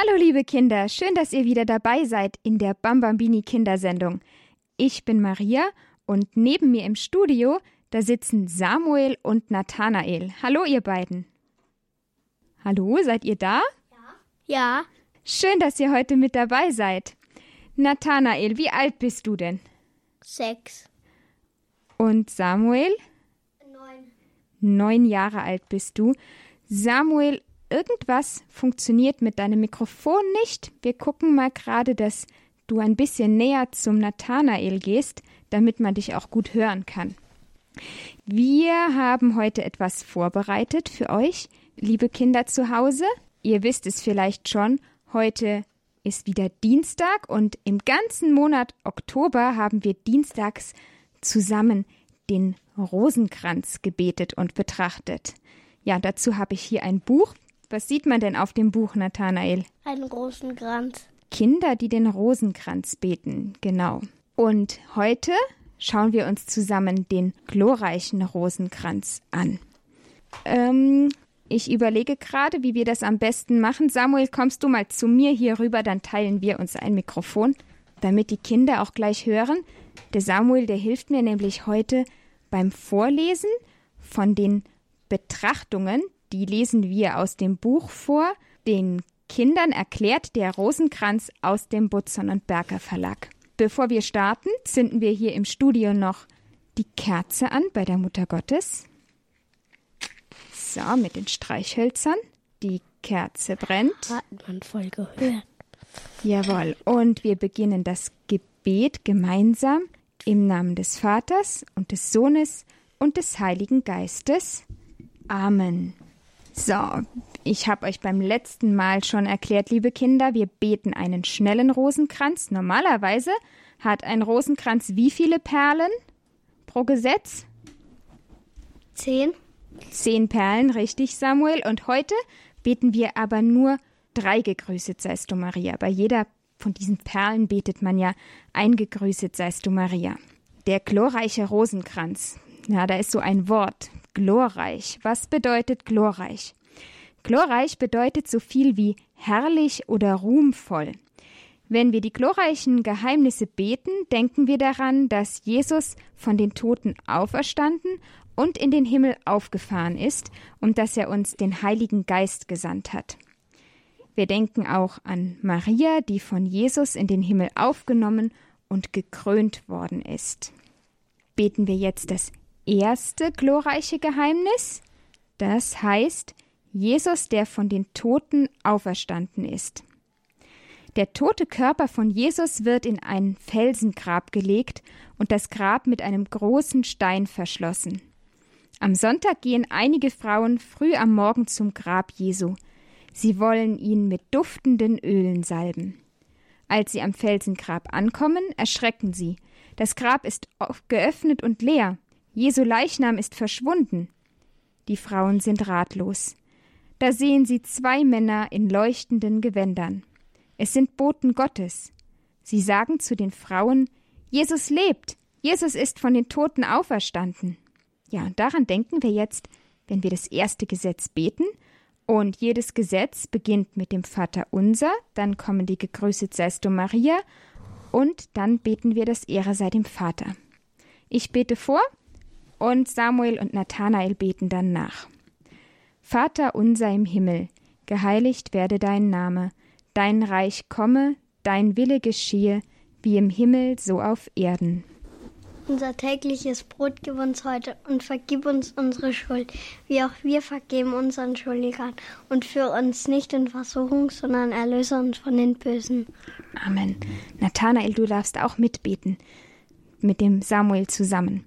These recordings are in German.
Hallo liebe Kinder, schön, dass ihr wieder dabei seid in der Bambambini Kindersendung. Ich bin Maria und neben mir im Studio, da sitzen Samuel und Nathanael. Hallo ihr beiden. Hallo, seid ihr da? Ja, Schön, dass ihr heute mit dabei seid. Nathanael, wie alt bist du denn? sechs. Und Samuel? Neun. Neun Jahre alt bist du. Samuel, irgendwas funktioniert mit deinem Mikrofon nicht. Wir gucken mal gerade, dass du ein bisschen näher zum Nathanael gehst, damit man dich auch gut hören kann. Wir haben heute etwas vorbereitet für euch, liebe Kinder zu Hause. Ihr wisst es vielleicht schon, heute ist wieder Dienstag und im ganzen Monat Oktober haben wir dienstags zusammen den Rosenkranz gebetet und betrachtet. Ja, dazu habe ich hier ein Buch. Was sieht man denn auf dem Buch, Nathanael? Einen großen Kranz. Kinder, die den Rosenkranz beten, genau. Und heute schauen wir uns zusammen den glorreichen Rosenkranz an. Ähm, ich überlege gerade, wie wir das am besten machen. Samuel, kommst du mal zu mir hier rüber, dann teilen wir uns ein Mikrofon, damit die Kinder auch gleich hören. Der Samuel, der hilft mir nämlich heute beim Vorlesen von den Betrachtungen, die lesen wir aus dem Buch vor, den Kindern erklärt der Rosenkranz aus dem Butzon und Berger Verlag. Bevor wir starten, zünden wir hier im Studio noch die Kerze an bei der Mutter Gottes. So, mit den Streichhölzern. Die Kerze brennt. Hat man voll gehört. Jawohl. Und wir beginnen das Gebet gemeinsam im Namen des Vaters und des Sohnes und des Heiligen Geistes. Amen. So, ich habe euch beim letzten Mal schon erklärt, liebe Kinder, wir beten einen schnellen Rosenkranz. Normalerweise hat ein Rosenkranz wie viele Perlen pro Gesetz? Zehn. Zehn Perlen, richtig, Samuel. Und heute beten wir aber nur drei Gegrüßet seist du Maria. Bei jeder von diesen Perlen betet man ja ein Gegrüßet seist du Maria. Der glorreiche Rosenkranz. Ja, da ist so ein Wort. Glorreich. Was bedeutet glorreich? Glorreich bedeutet so viel wie herrlich oder ruhmvoll. Wenn wir die glorreichen Geheimnisse beten, denken wir daran, dass Jesus von den Toten auferstanden und in den Himmel aufgefahren ist und dass er uns den Heiligen Geist gesandt hat. Wir denken auch an Maria, die von Jesus in den Himmel aufgenommen und gekrönt worden ist. Beten wir jetzt das erste glorreiche Geheimnis, das heißt Jesus, der von den Toten auferstanden ist. Der tote Körper von Jesus wird in ein Felsengrab gelegt und das Grab mit einem großen Stein verschlossen. Am Sonntag gehen einige Frauen früh am Morgen zum Grab Jesu. Sie wollen ihn mit duftenden Ölen salben. Als sie am Felsengrab ankommen, erschrecken sie. Das Grab ist geöffnet und leer. Jesu Leichnam ist verschwunden. Die Frauen sind ratlos. Da sehen sie zwei Männer in leuchtenden Gewändern. Es sind Boten Gottes. Sie sagen zu den Frauen, Jesus lebt, Jesus ist von den Toten auferstanden. Ja, und daran denken wir jetzt, wenn wir das erste Gesetz beten. Und jedes Gesetz beginnt mit dem Vater unser, dann kommen die Gegrüßet seist du Maria und dann beten wir das Ehre sei dem Vater. Ich bete vor und Samuel und Nathanael beten dann nach. Vater unser im Himmel, geheiligt werde dein Name, dein Reich komme, dein Wille geschehe, wie im Himmel so auf Erden. Unser tägliches Brot gib uns heute und vergib uns unsere Schuld, wie auch wir vergeben unseren Schuldigern. Und führe uns nicht in Versuchung, sondern erlöse uns von den Bösen. Amen. Nathanael, du darfst auch mitbeten mit dem Samuel zusammen.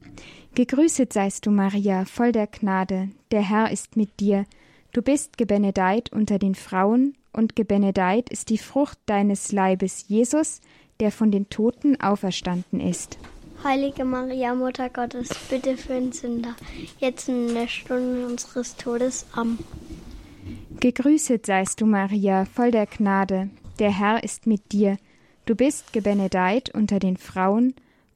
Gegrüßet seist du, Maria, voll der Gnade, der Herr ist mit dir. Du bist gebenedeit unter den Frauen, und gebenedeit ist die Frucht deines Leibes, Jesus, der von den Toten auferstanden ist. Heilige Maria, Mutter Gottes, bitte für uns Sünder, jetzt und in der Stunde unseres Todes. Amen. Gegrüßet seist du, Maria, voll der Gnade, der Herr ist mit dir. Du bist gebenedeit unter den Frauen,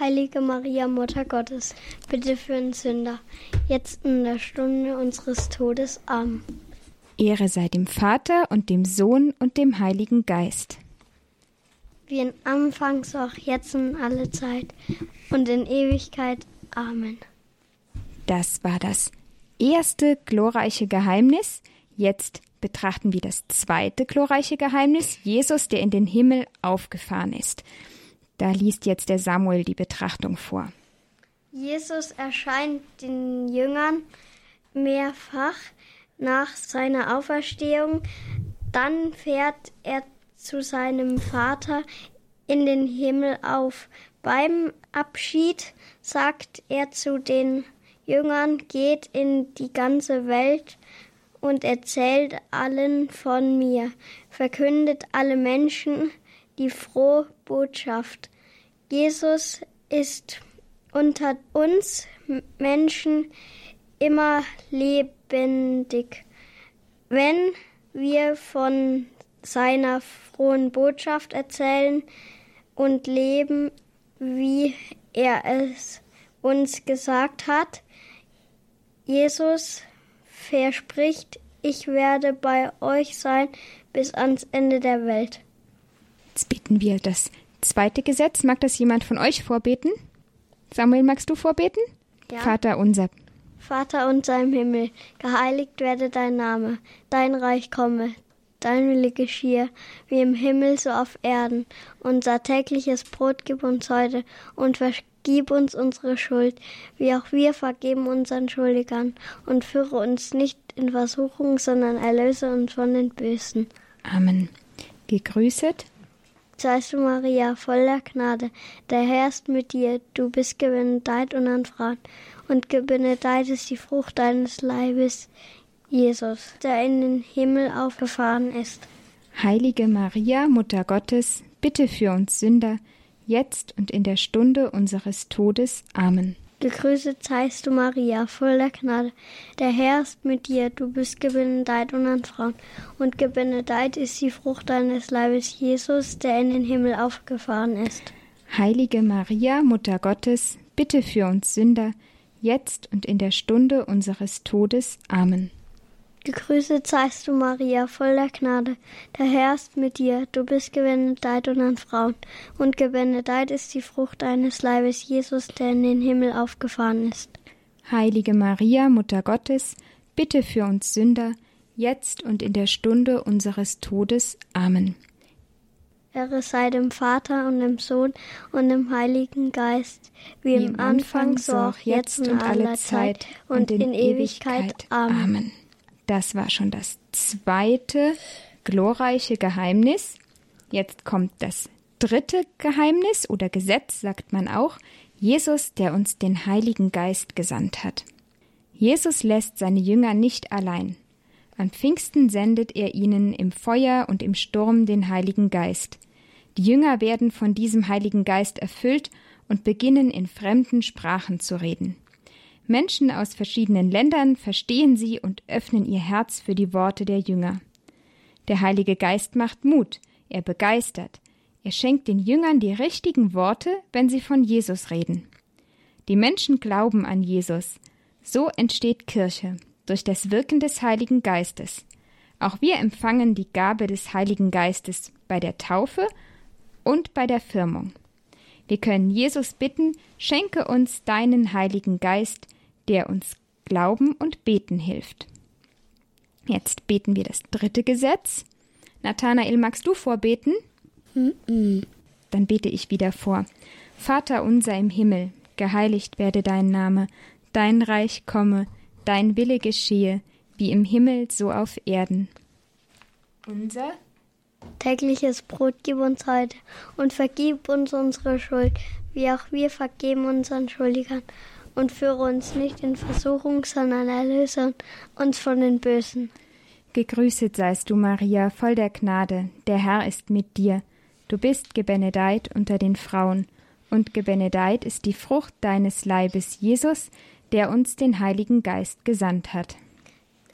Heilige Maria, Mutter Gottes, bitte für uns Sünder, jetzt in der Stunde unseres Todes. Amen. Ehre sei dem Vater und dem Sohn und dem Heiligen Geist. Wie in Anfang, so auch jetzt und alle Zeit und in Ewigkeit. Amen. Das war das erste glorreiche Geheimnis. Jetzt betrachten wir das zweite glorreiche Geheimnis, Jesus, der in den Himmel aufgefahren ist. Da liest jetzt der Samuel die Betrachtung vor. Jesus erscheint den Jüngern mehrfach nach seiner Auferstehung. Dann fährt er zu seinem Vater in den Himmel auf. Beim Abschied sagt er zu den Jüngern, geht in die ganze Welt und erzählt allen von mir, verkündet alle Menschen die frohe Botschaft. Jesus ist unter uns Menschen immer lebendig. Wenn wir von seiner frohen Botschaft erzählen und leben, wie er es uns gesagt hat, Jesus verspricht, ich werde bei euch sein bis ans Ende der Welt. Jetzt beten wir das zweite Gesetz. Mag das jemand von euch vorbeten? Samuel, magst du vorbeten? Ja. Vater unser. Vater unser im Himmel, geheiligt werde dein Name, dein Reich komme, dein Wille geschehe, wie im Himmel so auf Erden. Unser tägliches Brot gib uns heute und vergib uns unsere Schuld, wie auch wir vergeben unseren Schuldigern, und führe uns nicht in Versuchung, sondern erlöse uns von den Bösen. Amen. Gegrüßet seist du, Maria, voller Gnade. Der Herr ist mit dir. Du bist gebenedeit unter Frauen. Und gebenedeit ist die Frucht deines Leibes, Jesus, der in den Himmel aufgefahren ist. Heilige Maria, Mutter Gottes, bitte für uns Sünder, jetzt und in der Stunde unseres Todes. Amen. Gegrüßet seist du, Maria, voller Gnade. Der Herr ist mit dir. Du bist gebenedeit unter Frauen. Und gebenedeit ist die Frucht deines Leibes, Jesus, der in den Himmel aufgefahren ist. Heilige Maria, Mutter Gottes, bitte für uns Sünder, jetzt und in der Stunde unseres Todes. Amen. Gegrüßet seist du, Maria, voller Gnade. Der Herr ist mit dir. Du bist gebenedeit unter Frauen. Und gebenedeit ist die Frucht deines Leibes, Jesus, der in den Himmel aufgefahren ist. Heilige Maria, Mutter Gottes, bitte für uns Sünder, jetzt und in der Stunde unseres Todes. Amen. Ehre sei dem Vater und dem Sohn und dem Heiligen Geist, wie, wie im Anfang, so auch jetzt und alle Zeit und in, in Ewigkeit. Amen. Amen. Das war schon das zweite glorreiche Geheimnis. Jetzt kommt das dritte Geheimnis oder Gesetz, sagt man auch, Jesus, der uns den Heiligen Geist gesandt hat. Jesus lässt seine Jünger nicht allein. An Pfingsten sendet er ihnen im Feuer und im Sturm den Heiligen Geist. Die Jünger werden von diesem Heiligen Geist erfüllt und beginnen in fremden Sprachen zu reden. Menschen aus verschiedenen Ländern verstehen sie und öffnen ihr Herz für die Worte der Jünger. Der Heilige Geist macht Mut, er begeistert, er schenkt den Jüngern die richtigen Worte, wenn sie von Jesus reden. Die Menschen glauben an Jesus. So entsteht Kirche, durch das Wirken des Heiligen Geistes. Auch wir empfangen die Gabe des Heiligen Geistes bei der Taufe und bei der Firmung. Wir können Jesus bitten, schenke uns deinen Heiligen Geist, der uns glauben und beten hilft. Jetzt beten wir das dritte Gesetz. Nathanael, magst du vorbeten? Mm Dann bete ich wieder vor. Vater unser im Himmel, geheiligt werde dein Name, dein Reich komme, dein Wille geschehe, wie im Himmel so auf Erden. Unser tägliches Brot gib uns heute und vergib uns unsere Schuld, wie auch wir vergeben unseren Schuldigern und führe uns nicht in Versuchung, sondern erlöse uns von den Bösen. Gegrüßet seist du, Maria, voll der Gnade, der Herr ist mit dir. Du bist gebenedeit unter den Frauen, und gebenedeit ist die Frucht deines Leibes, Jesus, der uns den Heiligen Geist gesandt hat.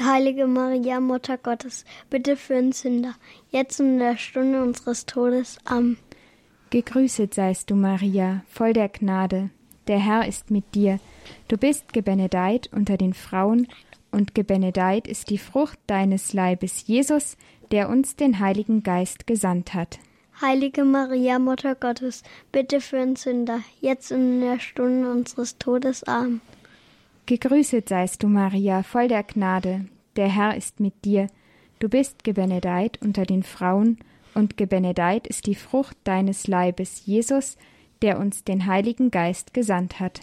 Heilige Maria, Mutter Gottes, bitte für uns Sünder, jetzt und in der Stunde unseres Todes. Amen. Gegrüßet seist du, Maria, voll der Gnade, der Herr ist mit dir. Du bist gebenedeit unter den Frauen, und gebenedeit ist die Frucht deines Leibes, Jesus, der uns den Heiligen Geist gesandt hat. Heilige Maria, Mutter Gottes, bitte für uns Sünder, jetzt und in der Stunde unseres Todes. Amen. Gegrüßet seist du, Maria, voll der Gnade, der Herr ist mit dir. Du bist gebenedeit unter den Frauen, und gebenedeit ist die Frucht deines Leibes, Jesus, der uns den Heiligen Geist gesandt hat.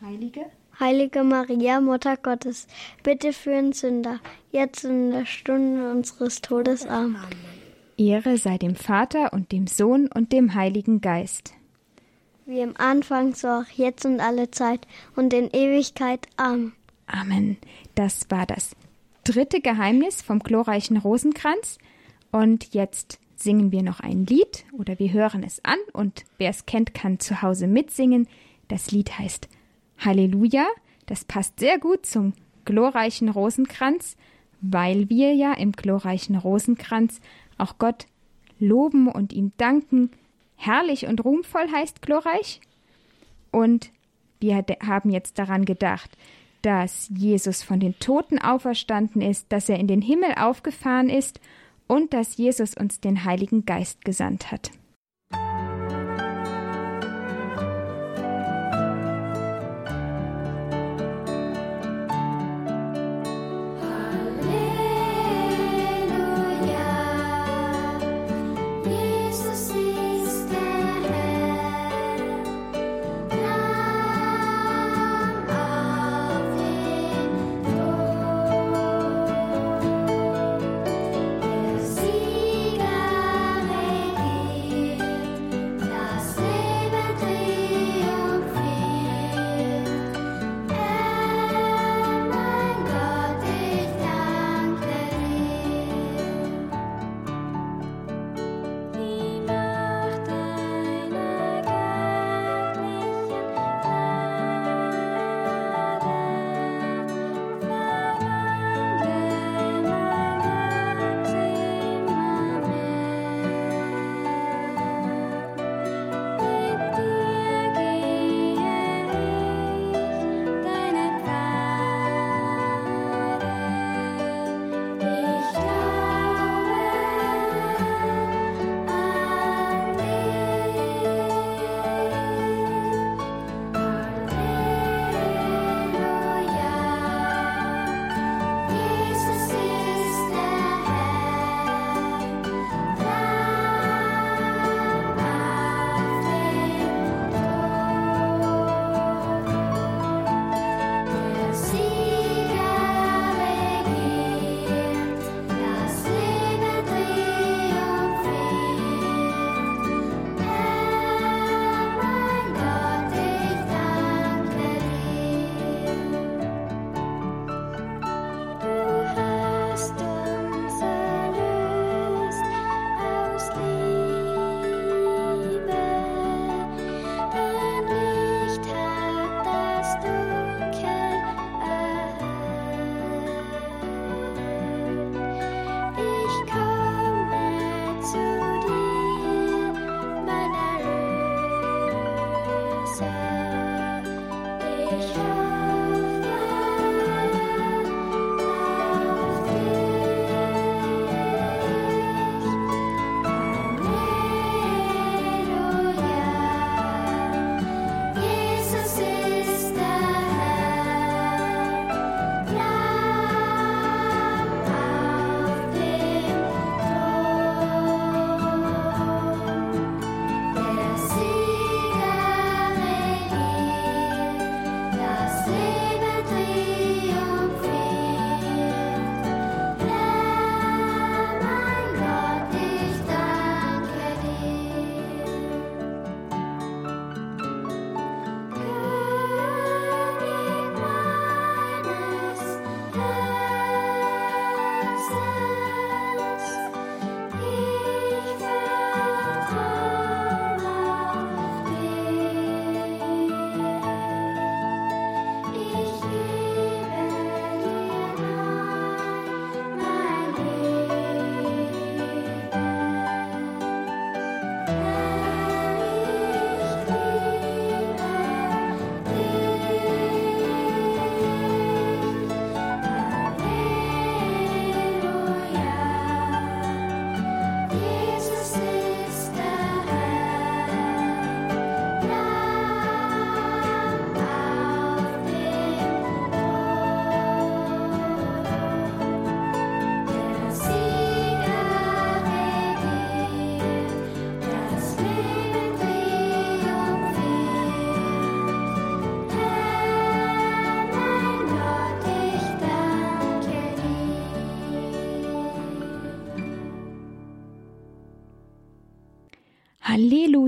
Heilige Heilige Maria, Mutter Gottes, bitte für uns Sünder, jetzt in der Stunde unseres Todes. Amen. Ehre sei dem Vater und dem Sohn und dem Heiligen Geist. Wie im Anfang, so auch jetzt und alle Zeit und in Ewigkeit. Amen. Amen. Das war das dritte Geheimnis vom glorreichen Rosenkranz. Und jetzt singen wir noch ein Lied oder wir hören es an und wer es kennt, kann zu Hause mitsingen. Das Lied heißt Halleluja, das passt sehr gut zum glorreichen Rosenkranz, weil wir ja im glorreichen Rosenkranz auch Gott loben und ihm danken. Herrlich und ruhmvoll heißt glorreich. Und wir haben jetzt daran gedacht, dass Jesus von den Toten auferstanden ist, dass er in den Himmel aufgefahren ist und dass Jesus uns den Heiligen Geist gesandt hat.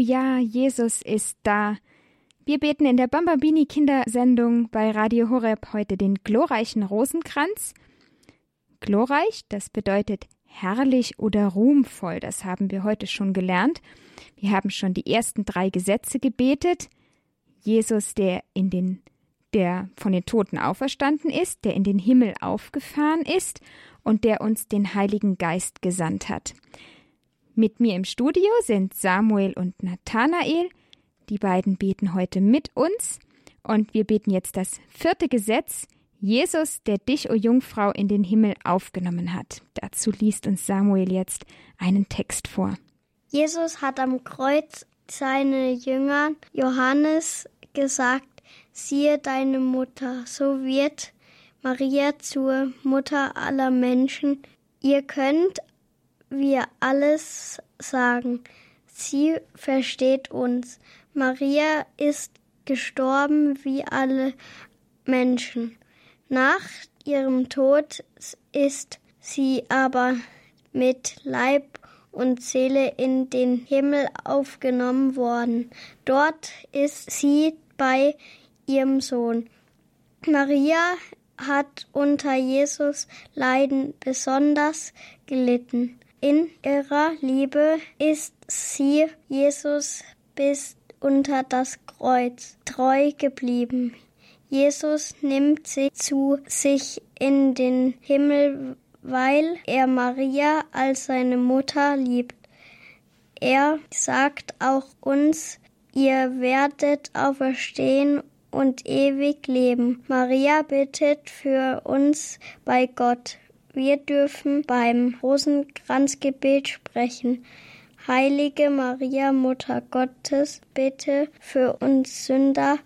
Halleluja, Jesus ist da. Wir beten in der Bambabini Kindersendung bei Radio Horeb heute den glorreichen Rosenkranz. Glorreich, das bedeutet herrlich oder ruhmvoll, das haben wir heute schon gelernt. Wir haben schon die ersten drei Gesetze gebetet. Jesus, der in den der von den Toten auferstanden ist, der in den Himmel aufgefahren ist und der uns den Heiligen Geist gesandt hat. Mit mir im Studio sind Samuel und Nathanael. Die beiden beten heute mit uns und wir beten jetzt das vierte Gesetz, Jesus, der dich, o Jungfrau, in den Himmel aufgenommen hat. Dazu liest uns Samuel jetzt einen Text vor. Jesus hat am Kreuz seine Jüngern Johannes gesagt, siehe deine Mutter, so wird Maria zur Mutter aller Menschen. Ihr könnt wir alles sagen. Sie versteht uns. Maria ist gestorben wie alle Menschen. Nach ihrem Tod ist sie aber mit Leib und Seele in den Himmel aufgenommen worden. Dort ist sie bei ihrem Sohn. Maria hat unter Jesus Leiden besonders gelitten. In ihrer Liebe ist sie Jesus bis unter das Kreuz treu geblieben. Jesus nimmt sie zu sich in den Himmel, weil er Maria als seine Mutter liebt. Er sagt auch uns, ihr werdet auferstehen und ewig leben. Maria bittet für uns bei Gott. Wir dürfen beim Rosenkranzgebet sprechen. Heilige Maria, Mutter Gottes, bitte für uns Sünder,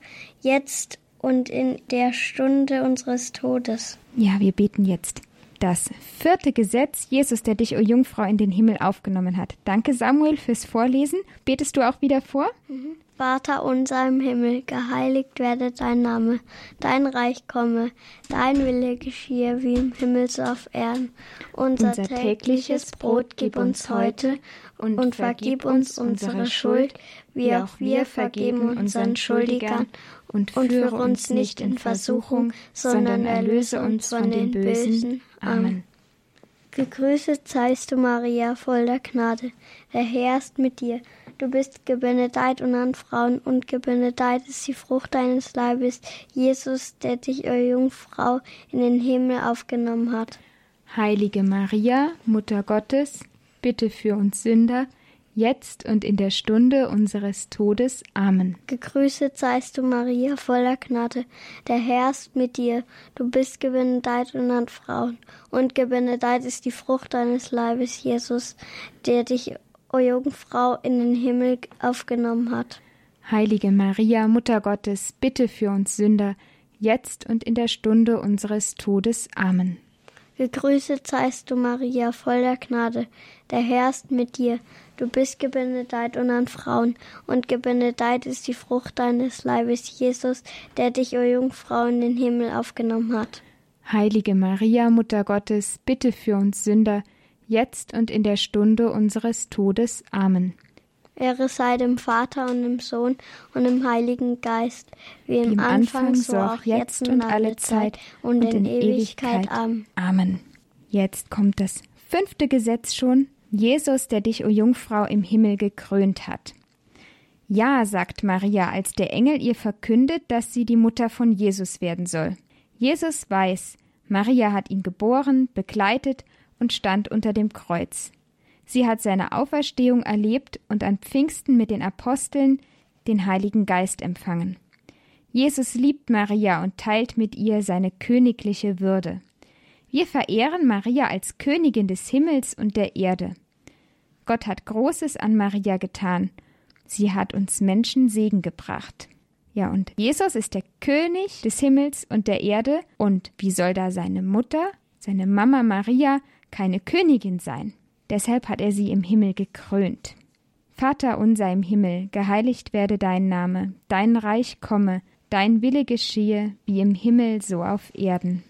jetzt und in der Stunde unseres Todes. Ja, wir beten jetzt. Das vierte Gesetz, Jesus, der dich, o Jungfrau, in den Himmel aufgenommen hat. Danke, Samuel, fürs Vorlesen. Betest du auch wieder vor? Mhm. Vater unser im Himmel, geheiligt werde dein Name, dein Reich komme, dein Wille geschehe wie im Himmel so auf Erden. Unser, unser tägliches Brot gib uns heute und, und vergib uns unsere Schuld, wie auch wir vergeben unseren Schuldigern und führe uns nicht in Versuchung, sondern erlöse uns von den Bösen. Amen. Gegrüßet seist du, Maria, voll der Gnade. Der Herr ist mit dir. Du bist gebenedeit unter Frauen und gebenedeit ist die Frucht deines Leibes, Jesus, der dich, o Jungfrau, in den Himmel aufgenommen hat. Heilige Maria, Mutter Gottes, bitte für uns Sünder, jetzt und in der Stunde unseres Todes. Amen. Gegrüßet seist du, Maria, voller Gnade. Der Herr ist mit dir. Du bist gebenedeit unter Frauen, und gebenedeit ist die Frucht deines Leibes, Jesus, der dich, o Jungfrau, in den Himmel aufgenommen hat. Heilige Maria, Mutter Gottes, bitte für uns Sünder, jetzt und in der Stunde unseres Todes. Amen. Gegrüßet seist du, Maria, voll der Gnade. Der Herr ist mit dir. Du bist gebenedeit unter Frauen, und gebenedeit ist die Frucht deines Leibes, Jesus, der dich, o Jungfrau, in den Himmel aufgenommen hat. Heilige Maria, Mutter Gottes, bitte für uns Sünder, jetzt und in der Stunde unseres Todes. Amen. Ehre sei dem Vater und dem Sohn und dem Heiligen Geist, wie im, wie im Anfang, Anfang, so auch jetzt und alle Zeit und, und in, in Ewigkeit. Amen. Amen. Jetzt kommt das fünfte Gesetz schon. Jesus, der dich, o Jungfrau, im Himmel gekrönt hat. Ja, sagt Maria, als der Engel ihr verkündet, dass sie die Mutter von Jesus werden soll. Jesus weiß, Maria hat ihn geboren, begleitet und stand unter dem Kreuz. Sie hat seine Auferstehung erlebt und an Pfingsten mit den Aposteln den Heiligen Geist empfangen. Jesus liebt Maria und teilt mit ihr seine königliche Würde. Wir verehren Maria als Königin des Himmels und der Erde. Gott hat Großes an Maria getan. Sie hat uns Menschen Segen gebracht. Ja, und Jesus ist der König des Himmels und der Erde. Und wie soll da seine Mutter, seine Mama Maria, keine Königin sein? Deshalb hat er sie im Himmel gekrönt. Vater unser im Himmel, geheiligt werde dein Name, dein Reich komme, dein Wille geschehe, wie im Himmel so auf Erden.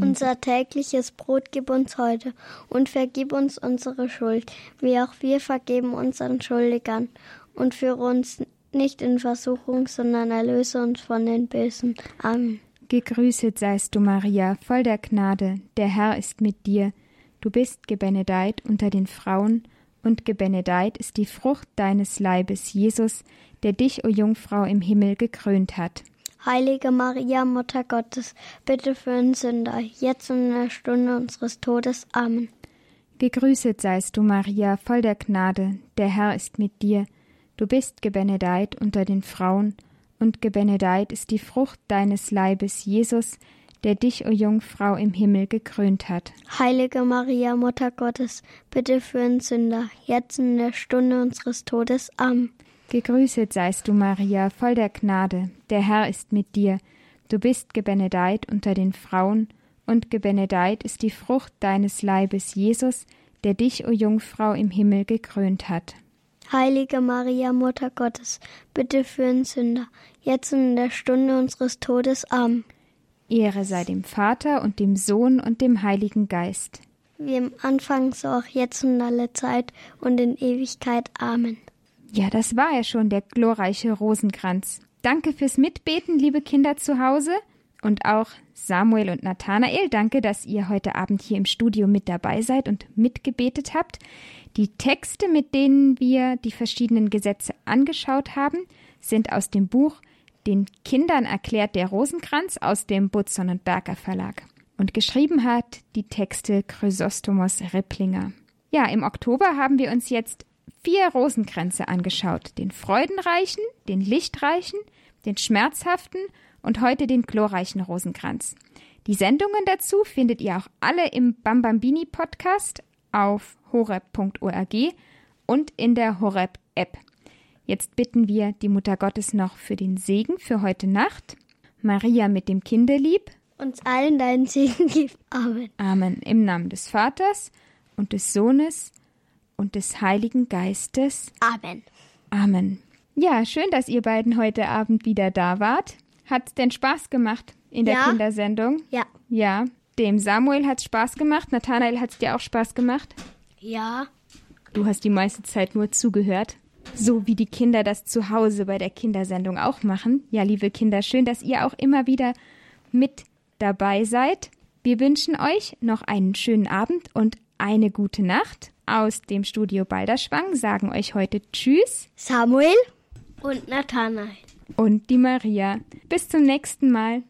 Unser tägliches Brot gib uns heute und vergib uns unsere Schuld, wie auch wir vergeben unseren Schuldigern. Und führe uns nicht in Versuchung, sondern erlöse uns von den Bösen. Amen. Gegrüßet seist du, Maria, voll der Gnade, der Herr ist mit dir. Du bist gebenedeit unter den Frauen, und gebenedeit ist die Frucht deines Leibes, Jesus, der dich, o Jungfrau, im Himmel gekrönt hat. Heilige Maria, Mutter Gottes, bitte für uns Sünder, jetzt und in der Stunde unseres Todes. Amen. Gegrüßet seist du, Maria, voll der Gnade, der Herr ist mit dir. Du bist gebenedeit unter den Frauen, und gebenedeit ist die Frucht deines Leibes, Jesus, der dich, o Jungfrau, im Himmel gekrönt hat. Heilige Maria, Mutter Gottes, bitte für uns Sünder, jetzt in der Stunde unseres Todes. Amen. Gegrüßet seist du, Maria, voll der Gnade, der Herr ist mit dir. Du bist gebenedeit unter den Frauen, und gebenedeit ist die Frucht deines Leibes, Jesus, der dich, o Jungfrau, im Himmel gekrönt hat. Heilige Maria, Mutter Gottes, bitte für uns Sünder, jetzt und in der Stunde unseres Todes. Amen. Ehre sei dem Vater und dem Sohn und dem Heiligen Geist. Wie im Anfang, so auch jetzt und alle Zeit und in Ewigkeit. Amen. Ja, das war ja schon der glorreiche Rosenkranz. Danke fürs Mitbeten, liebe Kinder zu Hause. Und auch Samuel und Nathanael, danke, dass ihr heute Abend hier im Studio mit dabei seid und mitgebetet habt. Die Texte, mit denen wir die verschiedenen Gesetze angeschaut haben, sind aus dem Buch Den Kindern erklärt der Rosenkranz aus dem Butzon und Berger Verlag. Und geschrieben hat die Texte Chrysostomos Ripplinger. Ja, im Oktober haben wir uns jetzt vier Rosenkränze angeschaut. Den freudenreichen, den lichtreichen, den schmerzhaften und heute den glorreichen Rosenkranz. Die Sendungen dazu findet ihr auch alle im Bambambini Podcast auf horeb.org und in der Horeb App. Jetzt bitten wir die Mutter Gottes noch für den Segen für heute Nacht. Maria mit dem Kinderlieb. Uns allen deinen Segen gib. Amen. Amen. Im Namen des Vaters und des Sohnes und des Heiligen Geistes. Amen. Amen. Ja, schön, dass ihr beiden heute Abend wieder da wart. Hat's denn Spaß gemacht in der Ja. Kindersendung? Ja. Ja. Dem Samuel hat's Spaß gemacht. Nathanael hat's dir auch Spaß gemacht. Ja. Du hast die meiste Zeit nur zugehört. So wie die Kinder das zu Hause bei der Kindersendung auch machen. Ja, liebe Kinder, schön, dass ihr auch immer wieder mit dabei seid. Wir wünschen euch noch einen schönen Abend und eine gute Nacht. Aus dem Studio Balderschwang sagen euch heute Tschüss Samuel und Nathanael. und die Maria. Bis zum nächsten Mal.